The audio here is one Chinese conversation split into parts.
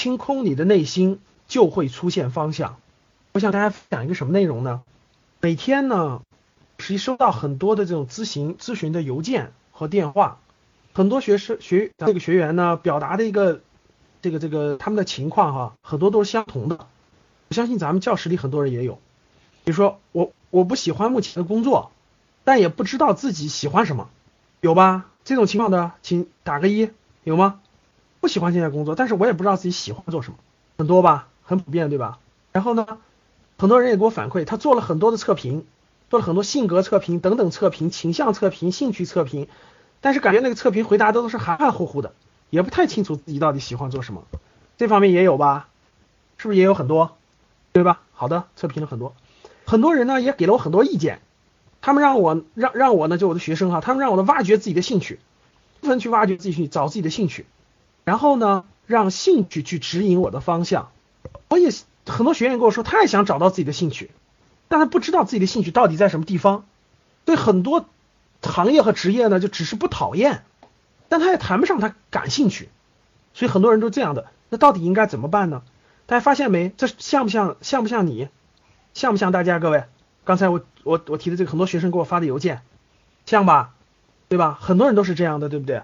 清空你的内心，就会出现方向。我想大家讲一个什么内容呢？每天呢，实际收到很多的这种咨询咨询的邮件和电话，很多学生学这个学员呢表达的一个这个这个他们的情况哈，很多都是相同的。我相信咱们教室里很多人也有，比如说我我不喜欢目前的工作，但也不知道自己喜欢什么，有吧？这种情况的，请打个一，有吗？不喜欢现在工作，但是我也不知道自己喜欢做什么，很多吧，很普遍，对吧？然后呢，很多人也给我反馈，他做了很多的测评，做了很多性格测评等等测评、倾向测评、兴趣测评，但是感觉那个测评回答的都是含含糊糊的，也不太清楚自己到底喜欢做什么。这方面也有吧？是不是也有很多？对吧？好的，测评了很多，很多人呢也给了我很多意见，他们让我让让我呢就我的学生哈，他们让我呢挖掘自己的兴趣，部分去挖掘自己去找自己的兴趣。然后呢，让兴趣去指引我的方向。我也很多学员跟我说，他也想找到自己的兴趣，但他不知道自己的兴趣到底在什么地方。对很多行业和职业呢，就只是不讨厌，但他也谈不上他感兴趣。所以很多人都这样的。那到底应该怎么办呢？大家发现没？这像不像像不像你？像不像大家各位？刚才我我我提的这个，很多学生给我发的邮件，像吧？对吧？很多人都是这样的，对不对？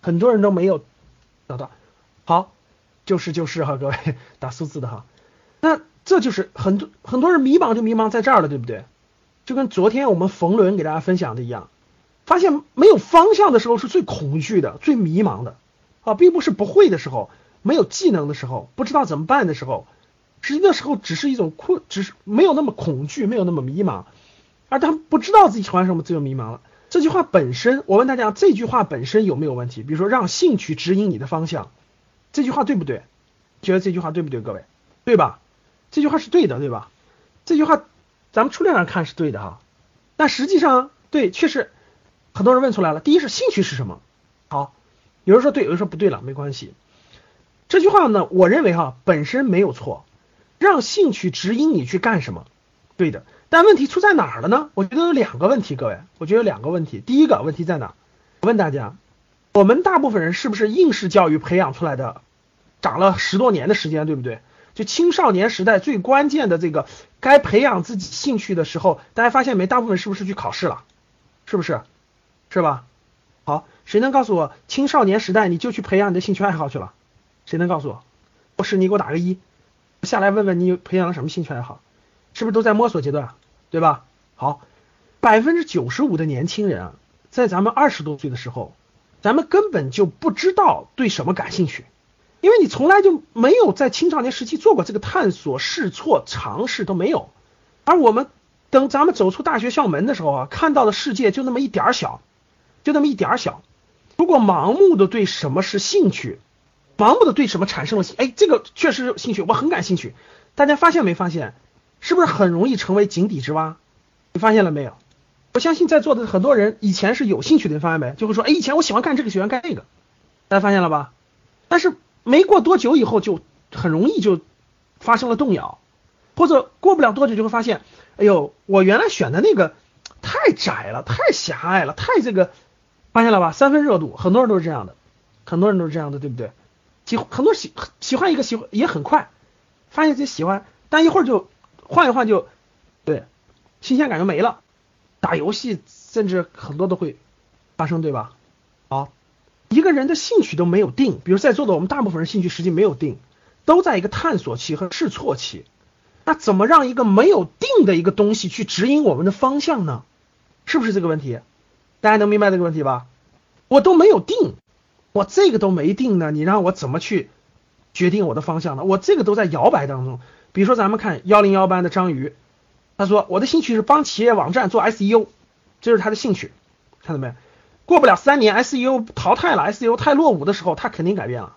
很多人都没有。找到，好，就是就是哈，各位打数字的哈，那这就是很多很多人迷茫就迷茫在这儿了，对不对？就跟昨天我们冯仑给大家分享的一样，发现没有方向的时候是最恐惧的、最迷茫的啊，并不是不会的时候、没有技能的时候、不知道怎么办的时候，实际的时候只是一种困，只是没有那么恐惧，没有那么迷茫，而他不知道自己喜欢什么，就迷茫了。这句话本身，我问大家，这句话本身有没有问题？比如说，让兴趣指引你的方向，这句话对不对？觉得这句话对不对？各位，对吧？这句话是对的，对吧？这句话，咱们粗略上看是对的哈。但实际上，对，确实很多人问出来了。第一是兴趣是什么？好，有人说对，有人说不对了，没关系。这句话呢，我认为哈，本身没有错，让兴趣指引你去干什么，对的。但问题出在哪儿了呢？我觉得有两个问题，各位，我觉得有两个问题。第一个问题在哪？我问大家，我们大部分人是不是应试教育培养出来的，长了十多年的时间，对不对？就青少年时代最关键的这个该培养自己兴趣的时候，大家发现没？大部分是不是去考试了？是不是？是吧？好，谁能告诉我，青少年时代你就去培养你的兴趣爱好去了？谁能告诉我？不是你给我打个一，下来问问你有培养了什么兴趣爱好？是不是都在摸索阶段，对吧？好，百分之九十五的年轻人啊，在咱们二十多岁的时候，咱们根本就不知道对什么感兴趣，因为你从来就没有在青少年时期做过这个探索、试错、尝试都没有。而我们等咱们走出大学校门的时候啊，看到的世界就那么一点儿小，就那么一点儿小。如果盲目的对什么是兴趣，盲目的对什么产生了兴，哎，这个确实兴趣，我很感兴趣。大家发现没发现？是不是很容易成为井底之蛙？你发现了没有？我相信在座的很多人以前是有兴趣的，你发现没？就会说，哎，以前我喜欢干这个，喜欢干那个，大家发现了吧？但是没过多久以后，就很容易就发生了动摇，或者过不了多久就会发现，哎呦，我原来选的那个太窄了，太狭隘了，太这个，发现了吧？三分热度，很多人都是这样的，很多人都是这样的，对不对？喜很多喜喜欢一个喜欢也很快，发现自己喜欢，但一会儿就。换一换就，对，新鲜感就没了。打游戏甚至很多都会发生，对吧？好，一个人的兴趣都没有定，比如在座的我们大部分人兴趣实际没有定，都在一个探索期和试错期。那怎么让一个没有定的一个东西去指引我们的方向呢？是不是这个问题？大家能明白这个问题吧？我都没有定，我这个都没定呢，你让我怎么去决定我的方向呢？我这个都在摇摆当中。比如说，咱们看幺零幺班的张瑜，他说我的兴趣是帮企业网站做 SEO，这是他的兴趣，看到没？过不了三年，SEO 淘汰了，SEO 太落伍的时候，他肯定改变了，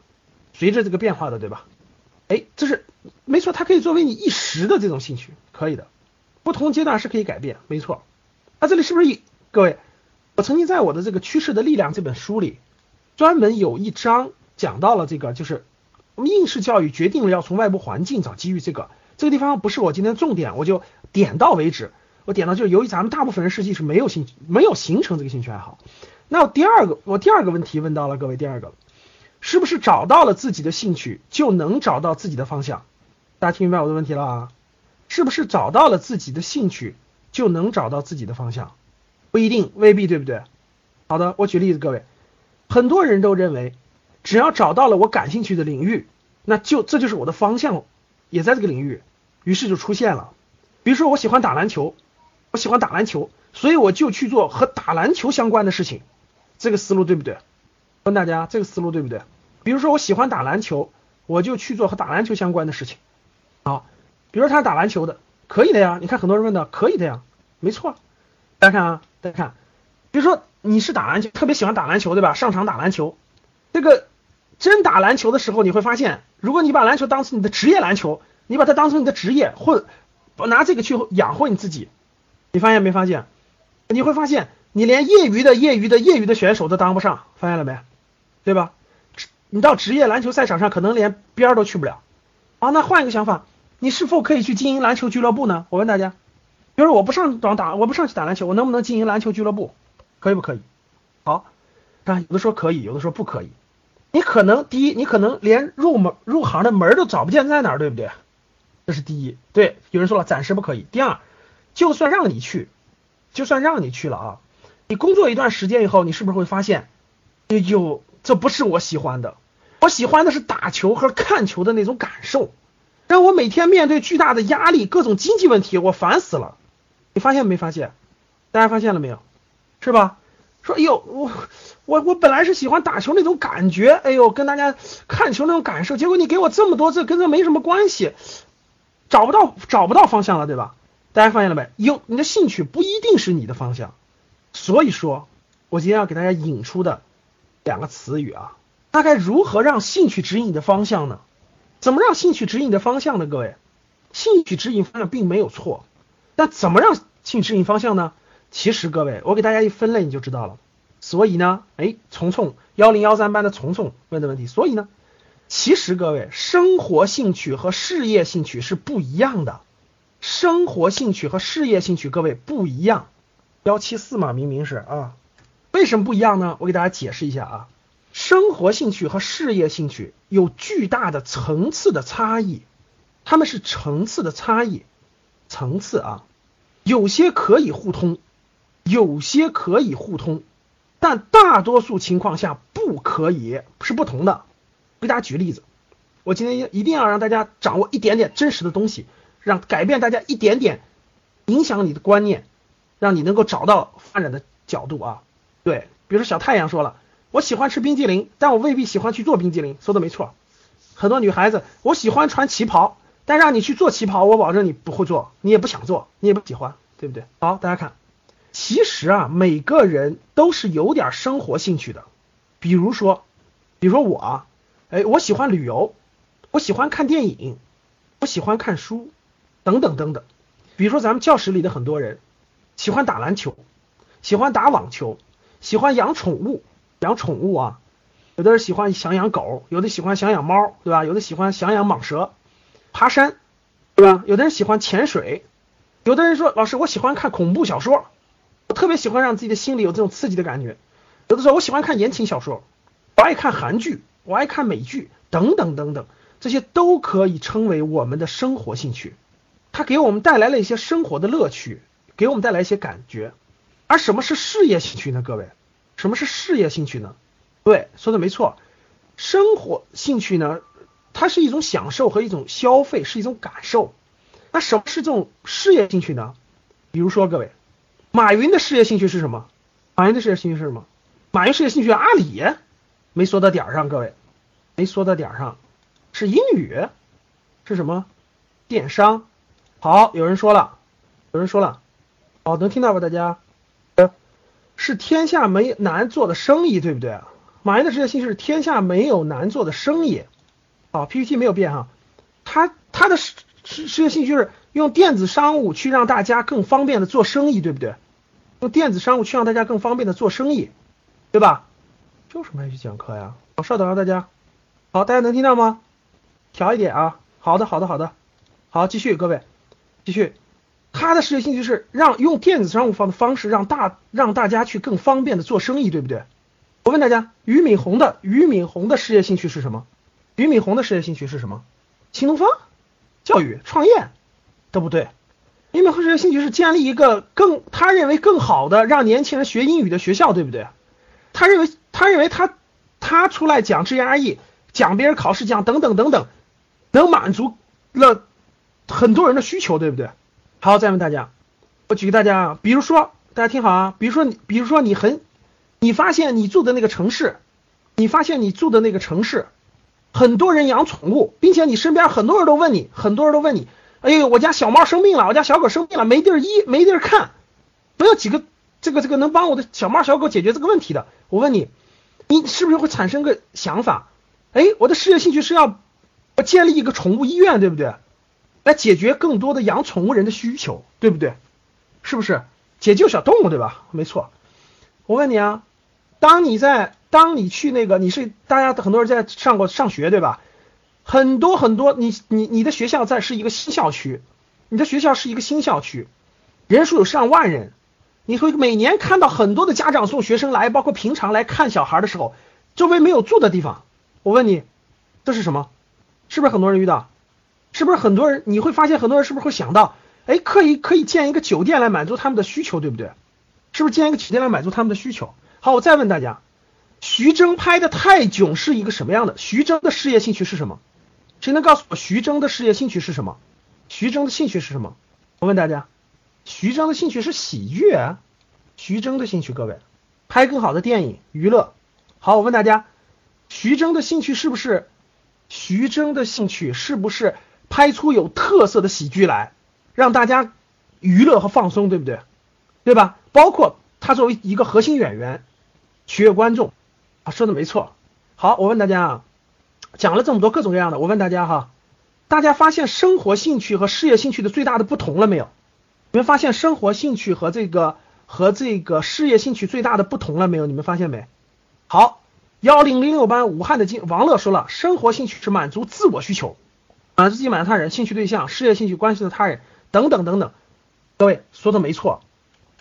随着这个变化的，对吧？哎，这是没错，它可以作为你一时的这种兴趣，可以的，不同阶段是可以改变，没错。那这里是不是各位？我曾经在我的这个《趋势的力量》这本书里，专门有一章讲到了这个，就是。我们应试教育决定了要从外部环境找机遇，这个这个地方不是我今天重点，我就点到为止。我点到就是由于咱们大部分人实际是没有兴没有形成这个兴趣爱好。那第二个，我第二个问题问到了各位，第二个，是不是找到了自己的兴趣就能找到自己的方向？大家听明白我的问题了啊？是不是找到了自己的兴趣就能找到自己的方向？不一定，未必，对不对？好的，我举例子，各位，很多人都认为，只要找到了我感兴趣的领域，那就这就是我的方向，也在这个领域，于是就出现了。比如说，我喜欢打篮球，我喜欢打篮球，所以我就去做和打篮球相关的事情，这个思路对不对？问大家，这个思路对不对？比如说，我喜欢打篮球，我就去做和打篮球相关的事情。好，比如说他打篮球的，可以的呀。你看很多人问的，可以的呀，没错。大家看啊，大家看，比如说你是打篮球，特别喜欢打篮球，对吧？上场打篮球，这个真打篮球的时候，你会发现，如果你把篮球当成你的职业篮球，你把它当成你的职业，或拿这个去养活你自己，你发现没发现？你会发现，你连业余的、业余的、业余的选手都当不上，发现了没？对吧？你到职业篮球赛场上，可能连边儿都去不了。啊，那换一个想法，你是否可以去经营篮球俱乐部呢？我问大家。比如说我不上场打，我不上去打篮球，我能不能经营篮球俱乐部？可以不可以？好，看有的说可以，有的说不可以。你可能第一，你可能连入门入行的门都找不见在哪儿，对不对？这是第一。对，有人说了暂时不可以。第二，就算让你去，就算让你去了啊，你工作一段时间以后，你是不是会发现，有这不是我喜欢的，我喜欢的是打球和看球的那种感受，让我每天面对巨大的压力，各种经济问题，我烦死了。你发现没发现？大家发现了没有？是吧？说哎呦，我我我本来是喜欢打球那种感觉，哎呦，跟大家看球那种感受，结果你给我这么多，字跟这没什么关系，找不到找不到方向了，对吧？大家发现了没？有你的兴趣不一定是你的方向，所以说，我今天要给大家引出的两个词语啊，大概如何让兴趣指引你的方向呢？怎么让兴趣指引你的方向呢？各位，兴趣指引方向并没有错。那怎么让兴趣指引方向呢？其实各位，我给大家一分类你就知道了。所以呢，哎，虫虫幺零幺三班的虫虫问的问题，所以呢，其实各位，生活兴趣和事业兴趣是不一样的。生活兴趣和事业兴趣，各位不一样。幺七四嘛，明明是啊，为什么不一样呢？我给大家解释一下啊，生活兴趣和事业兴趣有巨大的层次的差异，他们是层次的差异，层次啊。有些可以互通，有些可以互通，但大多数情况下不可以，是不同的。给大家举例子，我今天一定要让大家掌握一点点真实的东西，让改变大家一点点，影响你的观念，让你能够找到发展的角度啊。对，比如说小太阳说了，我喜欢吃冰激凌，但我未必喜欢去做冰激凌，说的没错。很多女孩子，我喜欢穿旗袍。但让你去做旗袍，我保证你不会做，你也不想做，你也不喜欢，对不对？好，大家看，其实啊，每个人都是有点生活兴趣的。比如说，比如说我，哎，我喜欢旅游，我喜欢看电影，我喜欢看书，等等等等。比如说咱们教室里的很多人，喜欢打篮球，喜欢打网球，喜欢养宠物，养宠物啊，有的人喜欢想养狗，有的喜欢想养猫，对吧？有的喜欢想养蟒蛇。爬山，对吧？有的人喜欢潜水，有的人说老师我喜欢看恐怖小说，特别喜欢让自己的心里有这种刺激的感觉。有的时候我喜欢看言情小说，我爱看韩剧，我爱看美剧，等等等等，这些都可以称为我们的生活兴趣，它给我们带来了一些生活的乐趣，给我们带来一些感觉。而什么是事业兴趣呢？各位，什么是事业兴趣呢？对，说的没错，生活兴趣呢？它是一种享受和一种消费，是一种感受。那什么是这种事业兴趣呢？比如说，各位，马云的事业兴趣是什么？马云的事业兴趣是什么？马云事业兴趣阿里没说到点儿上，各位，没说到点儿上，是英语，是什么？电商。好，有人说了，有人说了，好，能听到吧？大家，是天下没难做的生意，对不对？马云的事业兴趣是天下没有难做的生意。好，PPT 没有变哈，他他的事事事业兴趣是用电子商务去让大家更方便的做生意，对不对？用电子商务去让大家更方便的做生意，对吧？为什么还去讲课呀？好，稍等啊，大家。好，大家能听到吗？调一点啊。好的，好的，好的。好，继续，各位，继续。他的事业兴趣是让用电子商务方的方式让大让大家去更方便的做生意，对不对？我问大家，俞敏洪的俞敏洪的事业兴趣是什么？俞敏洪的事业兴趣是什么？新东方、教育、创业，对不对？俞敏洪事业兴趣是建立一个更他认为更好的让年轻人学英语的学校，对不对？他认为他认为他他出来讲 GRE，讲别人考试讲等等等等，能满足了很多人的需求，对不对？好，再问大家，我举给大家啊，比如说大家听好啊，比如说你比如说你很。你发现你住的那个城市，你发现你住的那个城市，很多人养宠物，并且你身边很多人都问你，很多人都问你，哎呦，我家小猫生病了，我家小狗生病了，没地儿医，没地儿看，没有几个这个这个能帮我的小猫小狗解决这个问题的。我问你，你是不是会产生个想法？哎，我的事业兴趣是要建立一个宠物医院，对不对？来解决更多的养宠物人的需求，对不对？是不是解救小动物，对吧？没错。我问你啊。当你在，当你去那个，你是大家很多人在上过上学对吧？很多很多，你你你的学校在是一个新校区，你的学校是一个新校区，人数有上万人，你会每年看到很多的家长送学生来，包括平常来看小孩的时候，周围没有住的地方。我问你，这是什么？是不是很多人遇到？是不是很多人？你会发现很多人是不是会想到，哎，可以可以建一个酒店来满足他们的需求，对不对？是不是建一个酒店来满足他们的需求？好，我再问大家，徐峥拍的《泰囧》是一个什么样的？徐峥的事业兴趣是什么？谁能告诉我徐峥的事业兴趣是什么？徐峥的兴趣是什么？我问大家，徐峥的兴趣是喜剧。徐峥的兴趣，各位，拍更好的电影，娱乐。好，我问大家，徐峥的兴趣是不是？徐峥的兴趣是不是拍出有特色的喜剧来，让大家娱乐和放松，对不对？对吧？包括他作为一个核心演员。取悦观众，啊，说的没错。好，我问大家啊，讲了这么多各种各样的，我问大家哈，大家发现生活兴趣和事业兴趣的最大的不同了没有？你们发现生活兴趣和这个和这个事业兴趣最大的不同了没有？你们发现没？好，幺零零六班武汉的金王乐说了，生活兴趣是满足自我需求，满足自己满足他人，兴趣对象，事业兴趣关系的他人等等等等。各位说的没错，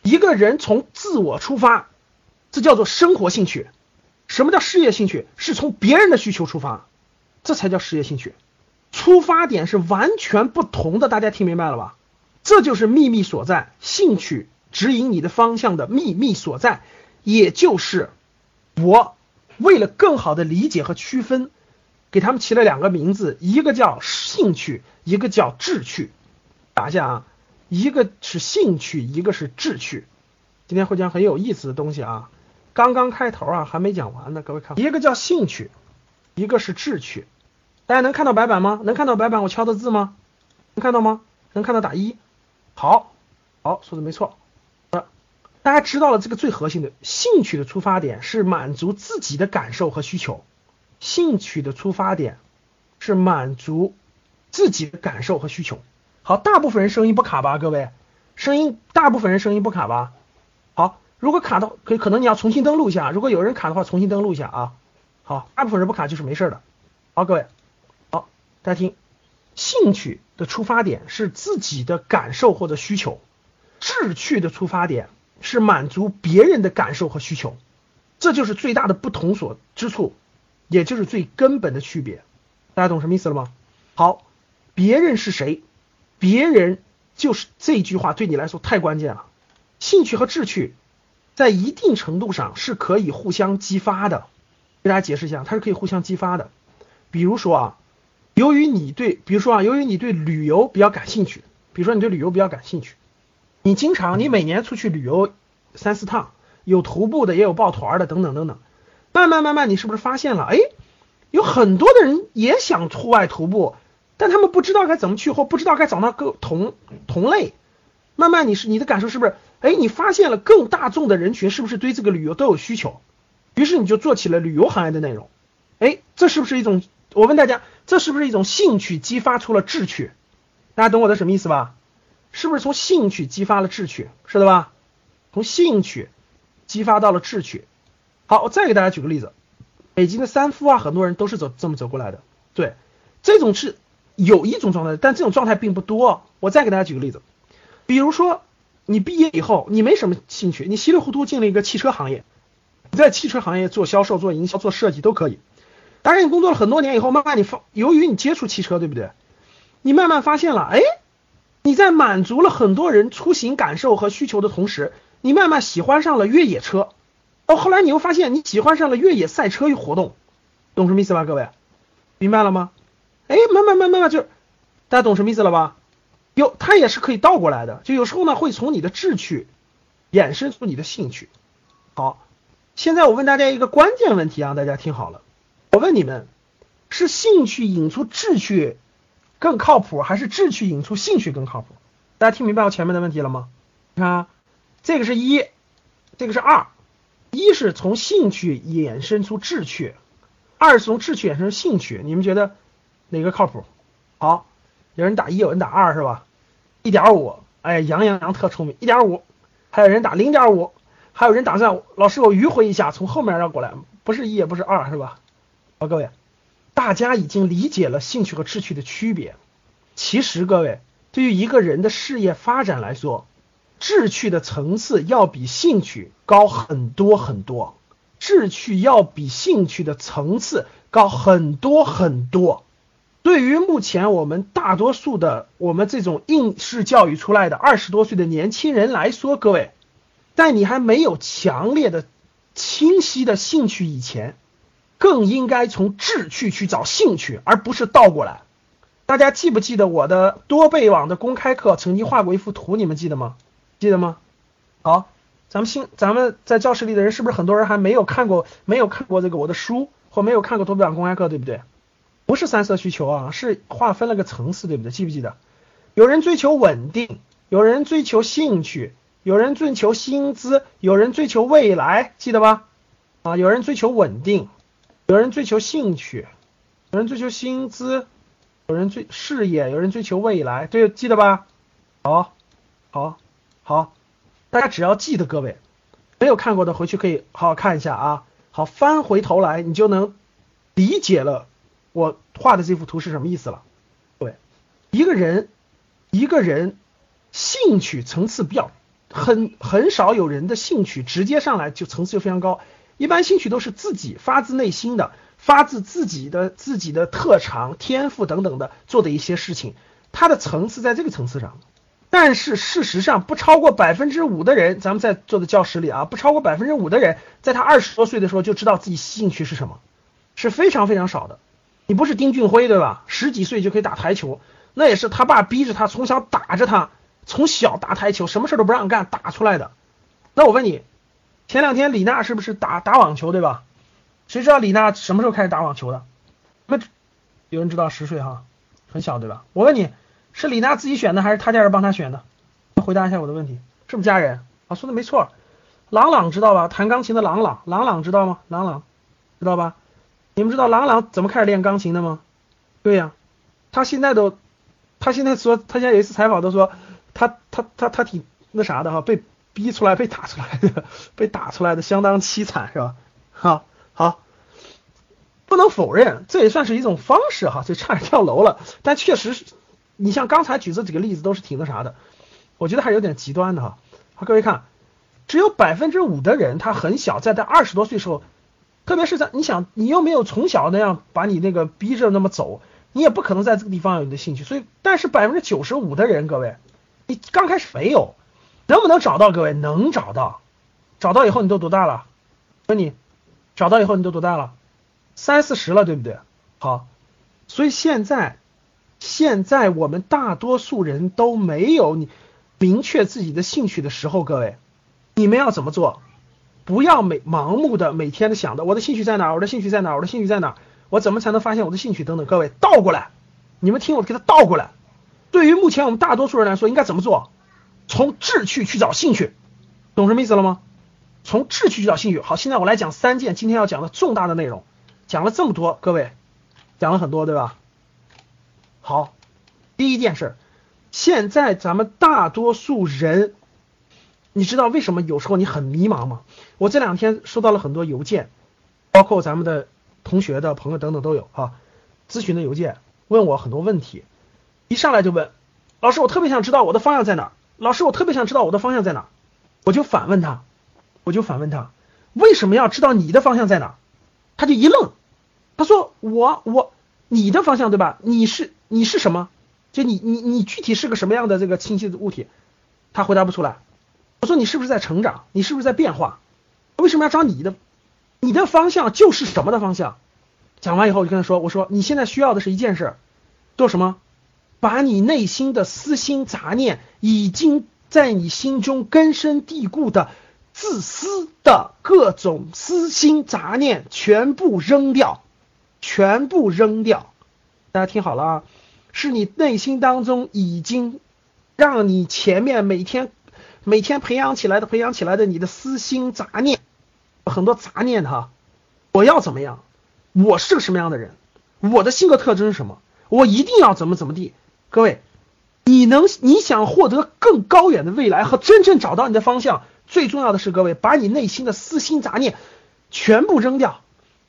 一个人从自我出发。这叫做生活兴趣，什么叫事业兴趣？是从别人的需求出发，这才叫事业兴趣。出发点是完全不同的，大家听明白了吧？这就是秘密所在，兴趣指引你的方向的秘密所在。也就是我为了更好的理解和区分，给他们起了两个名字，一个叫兴趣，一个叫志趣。打一下啊，一个是兴趣，一个是志趣。今天会讲很有意思的东西啊。刚刚开头啊，还没讲完呢，各位看，一个叫兴趣，一个是志趣，大家能看到白板吗？能看到白板我敲的字吗？能看到吗？能看到打一，好，好，说的没错，呃，大家知道了这个最核心的兴趣的出发点是满足自己的感受和需求，兴趣的出发点是满足自己的感受和需求，好，大部分人声音不卡吧？各位，声音，大部分人声音不卡吧？好。如果卡的可以可能你要重新登录一下，如果有人卡的话，重新登录一下啊。好，大部分人不卡就是没事的。好，各位，大家听，兴趣的出发点是自己的感受或者需求，志趣的出发点是满足别人的感受和需求，这就是最大的不同所之处，也就是最根本的区别。大家懂什么意思了吗？好，别人是谁？别人就是这句话对你来说太关键了。兴趣和志趣。在一定程度上是可以互相激发的，给大家解释一下，它是可以互相激发的。比如说啊，由于你对，比如说啊，由于你对旅游比较感兴趣，比如说你对旅游比较感兴趣，你经常你每年出去旅游三四趟，有徒步的，也有抱团的，等等等等。慢慢慢慢，你是不是发现了？哎，有很多的人也想户外徒步，但他们不知道该怎么去，或不知道该找到个同同类。慢慢，你是你的感受是不是？哎，你发现了更大众的人群是不是对这个旅游都有需求？于是你就做起了旅游行业的内容。哎，这是不是一种？我问大家，这是不是一种兴趣激发出了志趣？大家懂我的什么意思吧？是不是从兴趣激发了志趣？是的吧？从兴趣激发到了志趣。好，我再给大家举个例子，北京的三夫啊，很多人都是走这么走过来的。对，这种是有一种状态，但这种状态并不多。我再给大家举个例子。比如说，你毕业以后，你没什么兴趣，你稀里糊涂进了一个汽车行业，你在汽车行业做销售、做营销、做设计都可以。当然，你工作了很多年以后，慢慢你发，由于你接触汽车，对不对？你慢慢发现了，哎，你在满足了很多人出行感受和需求的同时，你慢慢喜欢上了越野车。哦，后来你又发现你喜欢上了越野赛车与活动，懂什么意思吧，各位？明白了吗？哎，慢慢慢慢慢就，大家懂什么意思了吧？有，它也是可以倒过来的，就有时候呢会从你的志趣衍生出你的兴趣。好，现在我问大家一个关键问题啊，大家听好了。我问你们，是兴趣引出志趣更靠谱，还是志趣引出兴趣更靠谱？大家听明白我前面的问题了吗？你看，这个是一，这个是二，一是从兴趣衍生出志趣，二是从志趣衍生兴趣。你们觉得哪个靠谱？好，有人打一，有人打二，是吧？一点五，哎，杨洋洋特聪明，一点五，还有人打零点五，还有人打算，老师我迂回一下，从后面绕过来，不是一也不是二，是吧？好，各位，大家已经理解了兴趣和志趣的区别。其实，各位对于一个人的事业发展来说，志趣的层次要比兴趣高很多很多。志趣要比兴趣的层次高很多很多。对于目前我们大多数的我们这种应试教育出来的二十多岁的年轻人来说，各位，在你还没有强烈的、清晰的兴趣以前。更应该从志趣去找兴趣，而不是倒过来。大家记不记得我的多倍网的公开课曾经画过一幅图？你们记得吗？记得吗？好，咱们新咱们在教室里的人是不是很多人还没有看过没有看过这个我的书，或没有看过多倍网公开课，对不对？不是三色需求啊，是划分了个层次，对不对？记不记得？有人追求稳定，有人追求兴趣，有人追求薪资，有人追求未来，记得吧？啊，有人追求稳定。有人追求兴趣，有人追求薪资，有人追事业，有人追求未来，这个记得吧？好，好，好，大家只要记得，各位没有看过的回去可以好好看一下啊。好，翻回头来你就能理解了我画的这幅图是什么意思了。对，一个人，一个人兴趣层次比较很很少有人的兴趣直接上来就层次就非常高。一般兴趣都是自己发自内心的，发自自己的自己的特长、天赋等等的做的一些事情，它的层次在这个层次上。但是事实上，不超过百分之五的人，咱们在座的教室里啊，不超过百分之五的人，在他二十多岁的时候就知道自己兴趣是什么，是非常非常少的。你不是丁俊晖对吧？十几岁就可以打台球，那也是他爸逼着他从小打着他，从小打台球，什么事都不让干打出来的。那我问你。前两天李娜是不是打打网球对吧？谁知道李娜什么时候开始打网球的？那有人知道十岁哈，很小对吧？我问你，是李娜自己选的还是他家人帮他选的？回答一下我的问题，是不是家人啊？说的没错。朗朗知道吧？弹钢琴的朗朗，朗朗知道吗？朗朗知道吧？你们知道朗朗怎么开始练钢琴的吗？对呀，他现在都，他现在说，他现在有一次采访都说，他他他他挺那啥的哈，被。逼出来被打出来的，被打出来的相当凄惨，是吧？好，好，不能否认，这也算是一种方式哈，就差点跳楼了。但确实是，你像刚才举这几个例子都是挺那啥的，我觉得还有点极端的哈。好，各位看，只有百分之五的人他很小，在他二十多岁时候，特别是在你想你又没有从小那样把你那个逼着那么走，你也不可能在这个地方有你的兴趣。所以，但是百分之九十五的人，各位，你刚开始没有。能不能找到？各位能找到，找到以后你都多大了？问你，找到以后你都多大了？三四十了，对不对？好，所以现在，现在我们大多数人都没有你明确自己的兴趣的时候，各位，你们要怎么做？不要每盲目的每天的想着我的兴趣在哪？我的兴趣在哪？我的兴趣在哪？我怎么才能发现我的兴趣？等等，各位倒过来，你们听我给他倒过来。对于目前我们大多数人来说，应该怎么做？从志趣去找兴趣，懂什么意思了吗？从志趣去找兴趣。好，现在我来讲三件今天要讲的重大的内容。讲了这么多，各位讲了很多，对吧？好，第一件事，现在咱们大多数人，你知道为什么有时候你很迷茫吗？我这两天收到了很多邮件，包括咱们的同学的朋友等等都有啊，咨询的邮件，问我很多问题，一上来就问老师，我特别想知道我的方向在哪。老师，我特别想知道我的方向在哪，我就反问他，我就反问他，为什么要知道你的方向在哪？他就一愣，他说我我你的方向对吧？你是你是什么？就你你你具体是个什么样的这个清晰的物体？他回答不出来。我说你是不是在成长？你是不是在变化？为什么要找你的？你的方向就是什么的方向？讲完以后，我就跟他说：“我说你现在需要的是一件事，做什么？把你内心的私心杂念，已经在你心中根深蒂固的自私的各种私心杂念全部扔掉，全部扔掉。大家听好了啊，是你内心当中已经让你前面每天每天培养起来的、培养起来的你的私心杂念，很多杂念哈，我要怎么样？”我是个什么样的人？我的性格特征是什么？我一定要怎么怎么地？各位，你能你想获得更高远的未来和真正找到你的方向，最重要的是各位把你内心的私心杂念全部扔掉。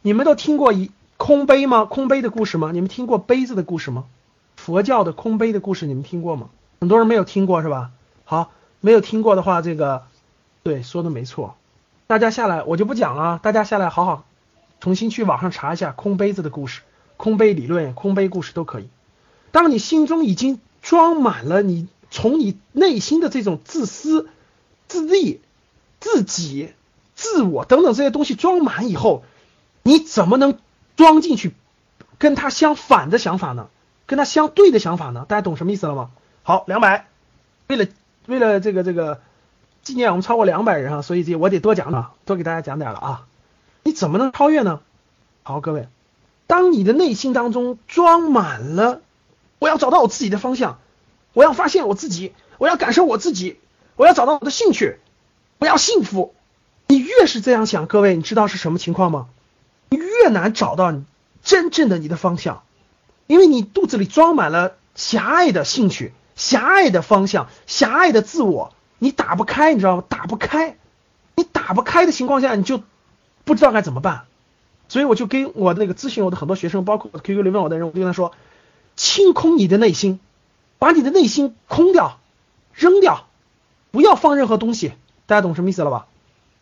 你们都听过一空杯吗？空杯的故事吗？你们听过杯子的故事吗？佛教的空杯的故事你们听过吗？很多人没有听过是吧？好，没有听过的话，这个对说的没错。大家下来我就不讲了，大家下来好好。重新去网上查一下空杯子的故事、空杯理论、空杯故事都可以。当你心中已经装满了你从你内心的这种自私、自利、自己、自我等等这些东西装满以后，你怎么能装进去跟他相反的想法呢？跟他相对的想法呢？大家懂什么意思了吗？好，两百，为了为了这个这个纪念我们超过两百人啊，所以这我得多讲啊，多给大家讲点了啊。你怎么能超越呢？好，各位，当你的内心当中装满了，我要找到我自己的方向，我要发现我自己，我要感受我自己，我要找到我的兴趣，我要幸福。你越是这样想，各位，你知道是什么情况吗？你越难找到你真正的你的方向，因为你肚子里装满了狭隘的兴趣、狭隘的方向、狭隘的自我，你打不开，你知道吗？打不开，你打不开的情况下，你就。不知道该怎么办，所以我就跟我那个咨询我的很多学生，包括 QQ 里问我的人，我就跟他说：清空你的内心，把你的内心空掉，扔掉，不要放任何东西。大家懂什么意思了吧？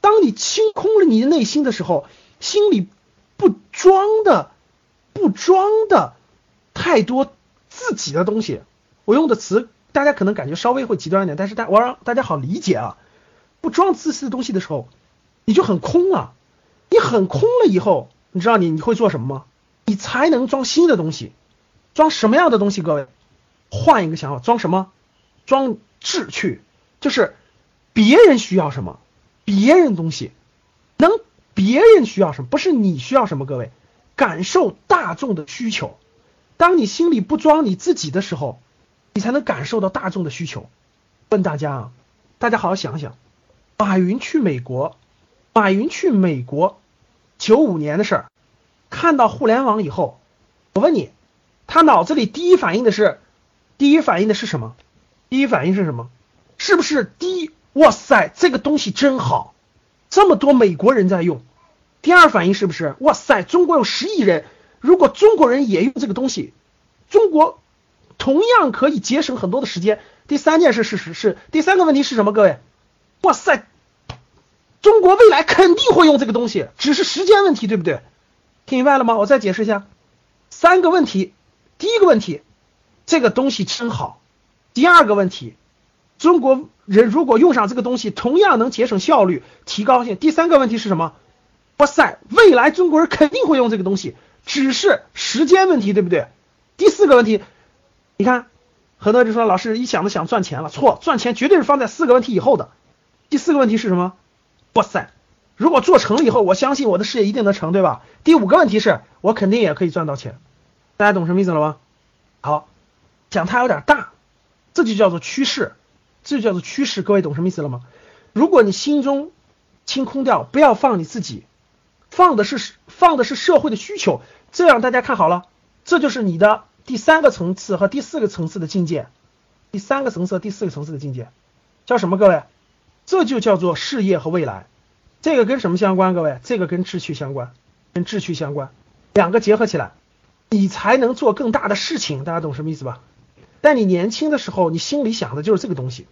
当你清空了你的内心的时候，心里不装的，不装的太多自己的东西。我用的词大家可能感觉稍微会极端一点，但是大我让大家好理解啊。不装自私的东西的时候，你就很空了。你很空了以后，你知道你你会做什么吗？你才能装新的东西，装什么样的东西？各位，换一个想法，装什么？装志趣，就是别人需要什么，别人东西，能别人需要什么，不是你需要什么。各位，感受大众的需求。当你心里不装你自己的时候，你才能感受到大众的需求。问大家啊，大家好好想想，马云去美国。马云去美国，九五年的事儿，看到互联网以后，我问你，他脑子里第一反应的是，第一反应的是什么？第一反应是什么？是不是第一？哇塞，这个东西真好，这么多美国人在用。第二反应是不是？哇塞，中国有十亿人，如果中国人也用这个东西，中国同样可以节省很多的时间。第三件事是是是，第三个问题是什么？各位，哇塞。中国未来肯定会用这个东西，只是时间问题，对不对？听明白了吗？我再解释一下，三个问题。第一个问题，这个东西真好。第二个问题，中国人如果用上这个东西，同样能节省效率、提高性。第三个问题是什么？哇塞，未来中国人肯定会用这个东西，只是时间问题，对不对？第四个问题，你看，很多人说老师一想着想赚钱了，错，赚钱绝对是放在四个问题以后的。第四个问题是什么？哇塞！如果做成了以后，我相信我的事业一定能成，对吧？第五个问题是我肯定也可以赚到钱，大家懂什么意思了吗？好，讲它有点大，这就叫做趋势，这就叫做趋势。各位懂什么意思了吗？如果你心中清空掉，不要放你自己，放的是放的是社会的需求，这样大家看好了，这就是你的第三个层次和第四个层次的境界，第三个层次、第四个层次的境界叫什么？各位？这就叫做事业和未来，这个跟什么相关？各位，这个跟志趣相关，跟志趣相关，两个结合起来，你才能做更大的事情。大家懂什么意思吧？但你年轻的时候，你心里想的就是这个东西，